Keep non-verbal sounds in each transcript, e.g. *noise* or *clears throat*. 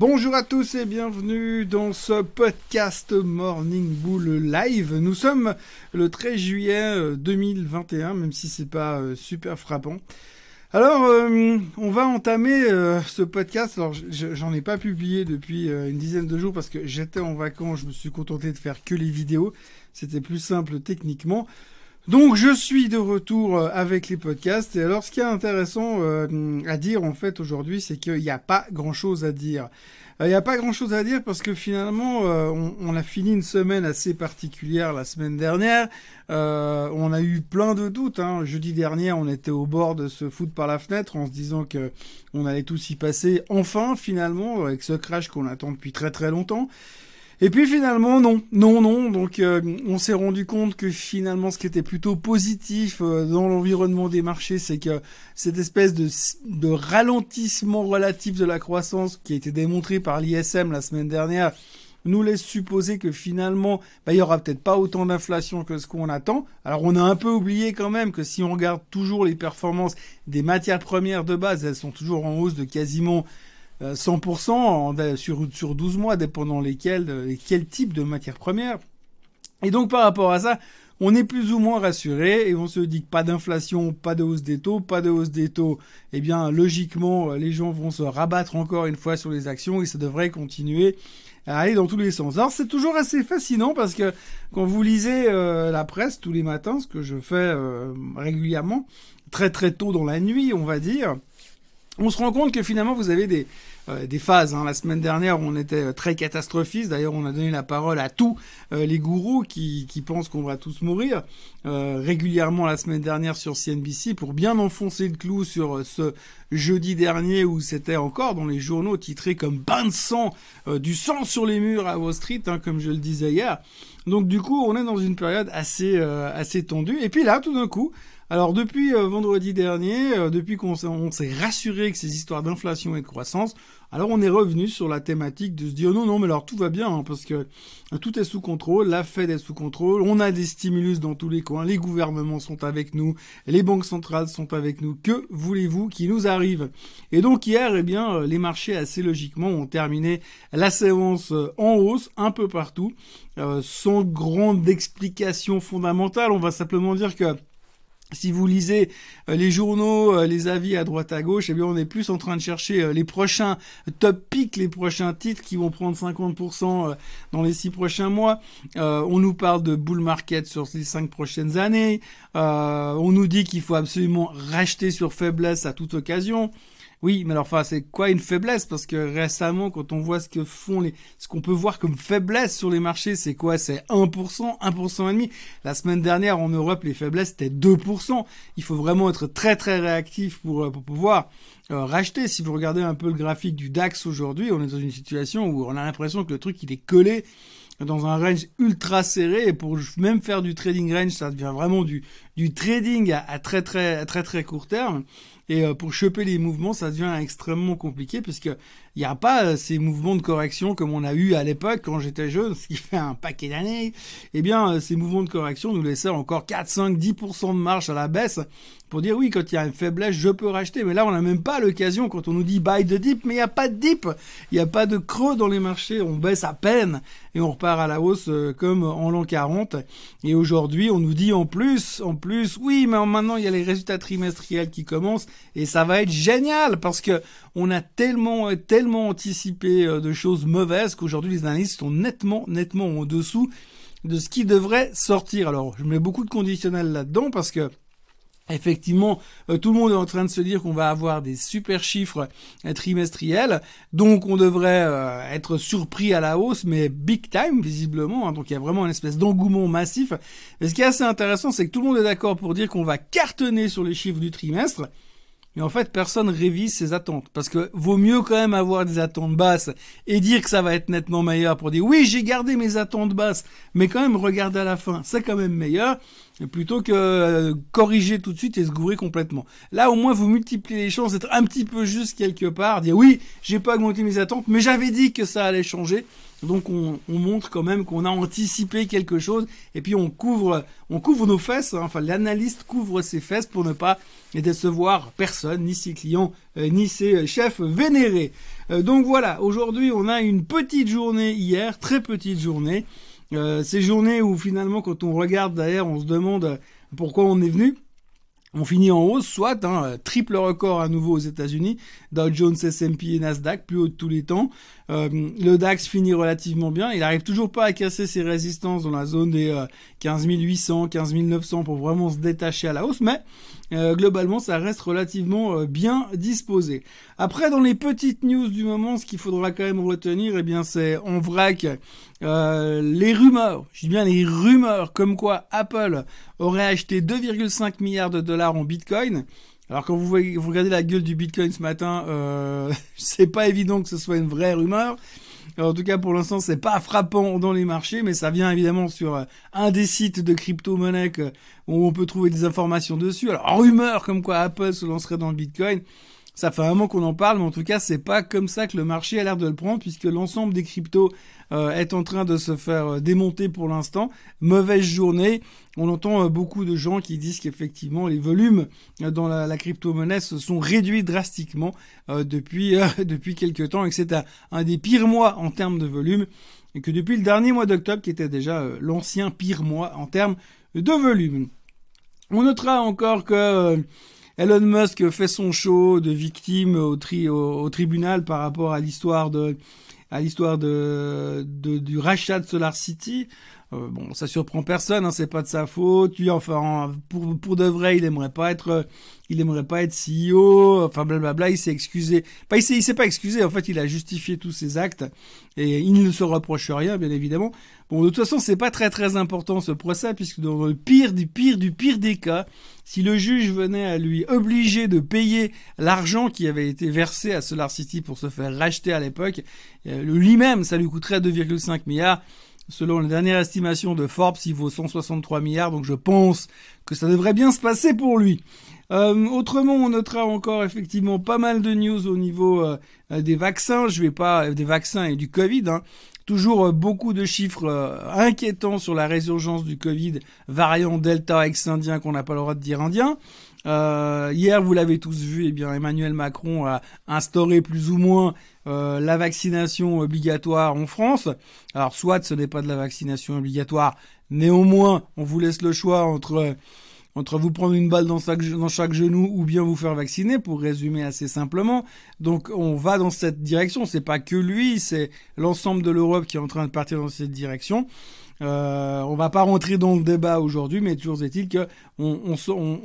Bonjour à tous et bienvenue dans ce podcast Morning Bull Live. Nous sommes le 13 juillet 2021, même si c'est pas euh, super frappant. Alors, euh, on va entamer euh, ce podcast. Alors, j'en ai pas publié depuis une dizaine de jours parce que j'étais en vacances. Je me suis contenté de faire que les vidéos. C'était plus simple techniquement. Donc je suis de retour avec les podcasts et alors ce qui est intéressant à dire en fait aujourd'hui c'est qu'il n'y a pas grand chose à dire. Il n'y a pas grand chose à dire parce que finalement, euh, on, a fini une semaine assez particulière la semaine dernière. Euh, on a eu plein de doutes. Hein. Jeudi dernier, on était au bord de se foutre par la fenêtre en se disant que on allait tous y passer enfin, finalement, avec ce crash qu'on attend depuis très très longtemps. Et puis finalement, non, non, non. Donc euh, on s'est rendu compte que finalement, ce qui était plutôt positif euh, dans l'environnement des marchés, c'est que cette espèce de, ralentissement relatif de la croissance qui a été démontré par l'ISM la semaine dernière nous laisse supposer que finalement, bah, il y aura peut-être pas autant d'inflation que ce qu'on attend. Alors on a un peu oublié quand même que si on regarde toujours les performances des matières premières de base, elles sont toujours en hausse de quasiment 100% euh, sur, sur 12 mois, dépendant lesquels, euh, quel type de matière première. Et donc par rapport à ça, on est plus ou moins rassuré et on se dit que pas d'inflation, pas de hausse des taux, pas de hausse des taux. Eh bien, logiquement, euh, les gens vont se rabattre encore une fois sur les actions et ça devrait continuer à aller dans tous les sens. Alors c'est toujours assez fascinant parce que quand vous lisez la presse tous les matins, ce que je fais régulièrement, très très tôt dans la nuit, on va dire, on se rend compte que finalement vous avez des, euh, des phases. Hein. La semaine dernière, on était euh, très catastrophiste. D'ailleurs, on a donné la parole à tous euh, les gourous qui, qui pensent qu'on va tous mourir régulièrement la semaine dernière sur CNBC pour bien enfoncer le clou sur ce jeudi dernier où c'était encore dans les journaux titré comme bain de sang, du sang sur les murs à Wall Street, hein, comme je le disais hier. Donc du coup, on est dans une période assez assez tendue. Et puis là, tout d'un coup, alors depuis euh, vendredi dernier, euh, depuis qu'on s'est rassuré que ces histoires d'inflation et de croissance, alors on est revenu sur la thématique de se dire non non mais alors tout va bien hein, parce que euh, tout est sous contrôle, la Fed est sous contrôle, on a des stimulus dans tous les coins, les gouvernements sont avec nous, les banques centrales sont avec nous. Que voulez-vous qui nous arrive? Et donc hier, eh bien les marchés assez logiquement ont terminé la séance en hausse un peu partout, sans grande explication fondamentale. On va simplement dire que si vous lisez euh, les journaux, euh, les avis à droite à gauche, eh bien on est plus en train de chercher euh, les prochains top picks, les prochains titres qui vont prendre 50% dans les six prochains mois. on nous parle de bull market sur les cinq prochaines années. on nous dit qu'il faut absolument racheter sur faiblesse à toute occasion. Oui, mais alors, enfin, c'est quoi une faiblesse? Parce que récemment, quand on voit ce que font les, ce qu'on peut voir comme faiblesse sur les marchés, c'est quoi? C'est 1%, 1% et demi. La semaine dernière, en Europe, les faiblesses étaient 2%. Il faut vraiment être très très réactif pour, euh, pour pouvoir euh, racheter. Si vous regardez un peu le graphique du DAX aujourd'hui, on est dans une situation où on a l'impression que le truc il est collé dans un range ultra serré et pour même faire du trading range, ça devient vraiment du, du trading à, très très très très court terme. Et euh, pour choper les mouvements, ça devient extrêmement compliqué puisque il n'y a pas euh, ces mouvements de correction comme on a eu à l'époque quand j'étais jeune, ce qui fait un paquet d'années. Eh bien, euh, ces mouvements de correction nous laissaient encore 4, 5, 10% de marche à la baisse pour dire oui, quand il y a une faiblesse, je peux racheter. Mais là, on n'a même pas l'occasion quand on nous dit buy the dip, mais il n'y a pas de dip. Il n'y a pas de creux dans les marchés. On baisse à peine et on repart à la hausse comme en l'an 40. Et aujourd'hui, on nous dit en plus, en plus, oui, mais maintenant il y a les résultats trimestriels qui commencent et ça va être génial parce que on a tellement, tellement anticipé euh, de choses mauvaises qu'aujourd'hui les analystes sont nettement, nettement en dessous de ce qui devrait sortir. Alors, je mets beaucoup de conditionnels là-dedans parce que Effectivement, euh, tout le monde est en train de se dire qu'on va avoir des super chiffres euh, trimestriels, donc on devrait être surpris à la hausse, mais big time visiblement. Hein. donc il y a vraiment une espèce d'engouement massif. Mais ce qui est assez intéressant, c'est que tout le monde est d'accord pour dire qu'on va cartonner sur les chiffres du trimestre. Mais en fait, personne révise ses attentes. Parce que vaut mieux quand même avoir des attentes basses et dire que ça va être nettement meilleur pour dire oui, j'ai gardé mes attentes basses, mais quand même regarder à la fin, c'est quand même meilleur plutôt que euh, corriger tout de suite et se gourer complètement. Là, au moins, vous multipliez les chances d'être un petit peu juste quelque part, dire oui, j'ai pas augmenté mes attentes, mais j'avais dit que ça allait changer. Donc on, montre quand même qu'on a anticipé quelque chose et puis on couvre, on couvre nos fesses. Hein. enfin, l'analyste couvre ses fesses pour ne pas décevoir personne, ni ses clients, euh, ni ses chefs vénérés. donc voilà, aujourd'hui on a une petite journée hier, très petite journée. Ces journées où finalement quand on regarde d'ailleurs on se demande pourquoi on est venu. On finit en hausse, soit hein, triple record à nouveau aux États-Unis, Dow Jones, S&P et Nasdaq, plus haut de tous les temps. Euh, le DAX finit relativement bien. Il n'arrive toujours pas à casser ses résistances dans la zone des 15 800, 15 900 pour vraiment se détacher à la hausse, mais euh, globalement, ça reste relativement euh, bien disposé. Après, dans les petites news du moment, ce qu'il faudra quand même retenir, eh bien, c'est en vrac les rumeurs. Je dis bien les rumeurs, comme quoi Apple aurait acheté 2,5 milliards de dollars en Bitcoin. Alors quand vous, voyez, vous regardez la gueule du Bitcoin ce matin, euh, *laughs* c'est pas évident que ce soit une vraie rumeur. En tout cas, pour l'instant, c'est pas frappant dans les marchés, mais ça vient évidemment sur euh, un des sites de crypto-monnaie où on peut trouver des informations dessus. Alors, rumeur comme quoi Apple se lancerait dans le Bitcoin. Ça fait un moment qu'on en parle, mais en tout cas, c'est pas comme ça que le marché a l'air de le prendre, puisque l'ensemble des cryptos euh, est en train de se faire euh, démonter pour l'instant. Mauvaise journée. On entend euh, beaucoup de gens qui disent qu'effectivement les volumes dans la, crypto-monnaie se sont réduits drastiquement depuis *laughs* depuis quelques temps et que c'est un, des pires mois en termes de volume et que depuis le dernier mois d'octobre qui était déjà l'ancien pire mois en termes de volume. On notera encore que Elon Musk fait son show de victime au, tribunal par rapport à l'histoire du rachat de Solar City. Euh, bon, ça surprend personne, hein, c'est pas de sa faute. Lui, enfin, pour pour de vrai, il aimerait pas être, il aimerait pas être CEO. Enfin, blablabla. Il s'est excusé. Pas, il s'est, il s'est pas excusé. En fait, il a justifié tous ses actes et il ne se reproche rien, bien évidemment. Bon, de toute façon, c'est pas très très important ce procès puisque dans le pire du pire du pire des cas, si le juge venait à lui obliger de payer l'argent qui avait été versé à Solar City pour se faire racheter à l'époque, euh, lui-même, ça lui coûterait 2,5 milliards. Selon la dernière estimation de Forbes, il vaut 163 milliards, donc je pense que ça devrait bien se passer pour lui. Euh, autrement, on notera encore effectivement pas mal de news au niveau euh, des vaccins. Je vais pas des vaccins et du Covid. Hein. Toujours beaucoup de chiffres inquiétants sur la résurgence du Covid, variant Delta ex-indien qu'on n'a pas le droit de dire indien. Euh, hier, vous l'avez tous vu, eh bien Emmanuel Macron a instauré plus ou moins euh, la vaccination obligatoire en France. Alors soit ce n'est pas de la vaccination obligatoire, néanmoins on vous laisse le choix entre entre vous prendre une balle dans chaque, genou ou bien vous faire vacciner, pour résumer assez simplement. Donc on va dans cette direction. C'est pas que lui, c'est l'ensemble de l'Europe qui est en train de partir dans cette direction. Euh, on va pas rentrer dans le débat aujourd'hui, mais toujours est-il que on,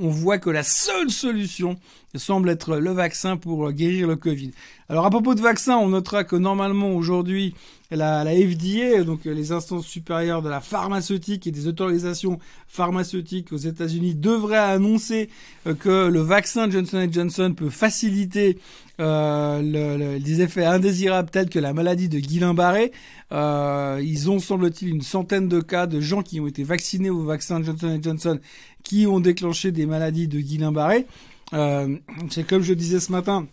voit que la seule solution semble être le vaccin pour guérir le Covid. Alors à propos de vaccin, on notera que normalement aujourd'hui la, FDA, donc les instances supérieures de la pharmaceutique et des autorisations pharmaceutiques aux États-Unis, devraient annoncer euh, que le vaccin Johnson Johnson peut faciliter euh, le, des effets indésirables tels que la maladie de Guillain-Barré. Euh, ils ont, semble-t-il, une centaine de cas de gens qui ont été vaccinés au vaccin Johnson Johnson qui ont déclenché des maladies de Guillain-Barré. Euh, c'est comme je disais ce matin,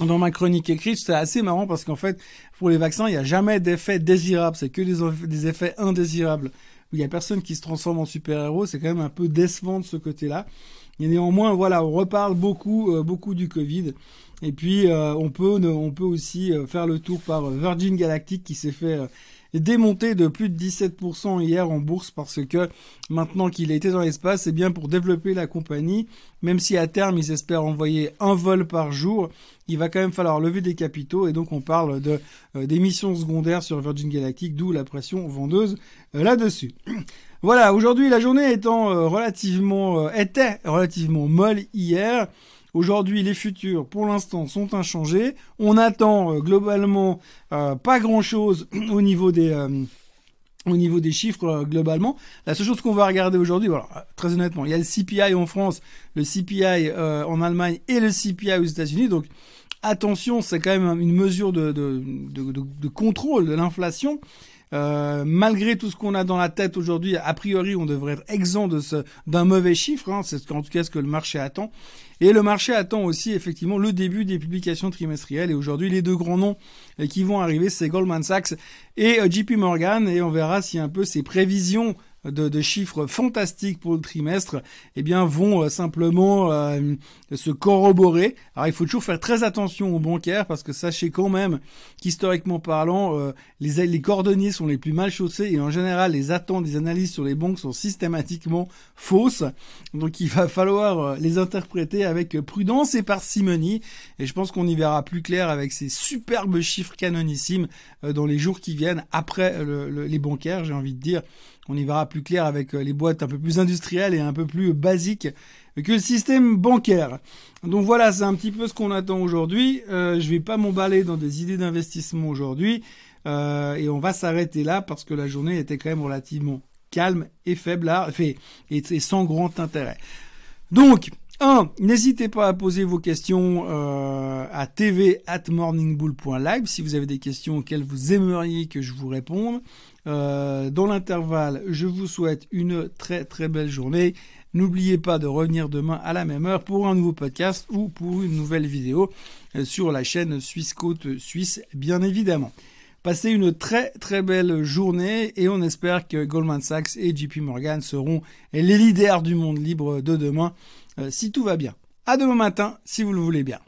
dans ma chronique écrite, c'est assez marrant parce qu'en fait, pour les vaccins, il n'y a jamais d'effets désirables, c'est que des, effets indésirables. Il n'y a personne qui se transforme en super-héros, c'est quand même un peu décevant de ce côté-là. Et néanmoins, voilà, on reparle beaucoup, euh, beaucoup du Covid. Et puis, euh, on peut, on peut aussi faire le tour par Virgin Galactic qui s'est fait démonté de plus de 17% hier en bourse parce que maintenant qu'il a été dans l'espace, c'est bien pour développer la compagnie. Même si à terme ils espèrent envoyer un vol par jour, il va quand même falloir lever des capitaux et donc on parle de euh, d'émissions secondaires sur Virgin Galactic, d'où la pression vendeuse euh, là-dessus. *clears throat* Voilà, aujourd'hui la journée étant euh, relativement était relativement molle hier. Aujourd'hui, les futurs, pour l'instant, sont inchangés. On attend euh, globalement euh, pas grand-chose *clears throat* au niveau des euh, au niveau des chiffres globalement. La seule chose qu'on va regarder aujourd'hui, voilà, très honnêtement, il y a le CPI en France, le CPI en Allemagne et le CPI aux États-Unis. Donc attention, c'est quand même une mesure de, de, de, de contrôle de l'inflation. Euh, malgré tout ce qu'on a dans la tête aujourd'hui, a priori, on devrait être exempt de ce d'un mauvais chiffre. Hein, c'est en tout cas ce que le marché attend. Et le marché attend aussi effectivement le début des publications trimestrielles. Et aujourd'hui, les deux grands noms qui vont arriver, c'est Goldman Sachs et euh, JP Morgan. Et on verra si un peu ces prévisions de, chiffres fantastiques pour le trimestre, eh bien, vont euh, simplement euh, se corroborer. Alors, il faut toujours faire très attention aux bancaires parce que sachez quand même qu'historiquement parlant, euh, les, les cordonniers sont les plus mal chaussés et en général, les attentes des analyses sur les banques sont systématiquement fausses. Donc, il va falloir les interpréter avec prudence et parcimonie. Et je pense qu'on y verra plus clair avec ces superbes chiffres canonissimes dans les jours qui viennent après les bancaires, j'ai envie de dire. On y verra plus clair avec euh, les boîtes un peu plus industrielles et un peu plus basiques que le système bancaire. Donc voilà, c'est un petit peu ce qu'on attend aujourd'hui. Euh, je vais pas m'emballer dans des idées d'investissement aujourd'hui. Euh, et on va s'arrêter là parce que la journée était quand même relativement calme et faible et, et sans grand intérêt. Donc, 1. N'hésitez pas à poser vos questions à tv at morningbull.live si vous avez des questions auxquelles vous aimeriez que je vous réponde. Euh, dans l'intervalle, je vous souhaite une très très belle journée. N'oubliez pas de revenir demain à la même heure pour un nouveau podcast ou pour une nouvelle vidéo euh, sur la chaîne Suisse Côte Suisse, bien évidemment. Passez une très très belle journée et on espère que Goldman Sachs et JP Morgan seront les leaders du monde libre de demain. Euh, si tout va bien. À demain matin, si vous le voulez bien.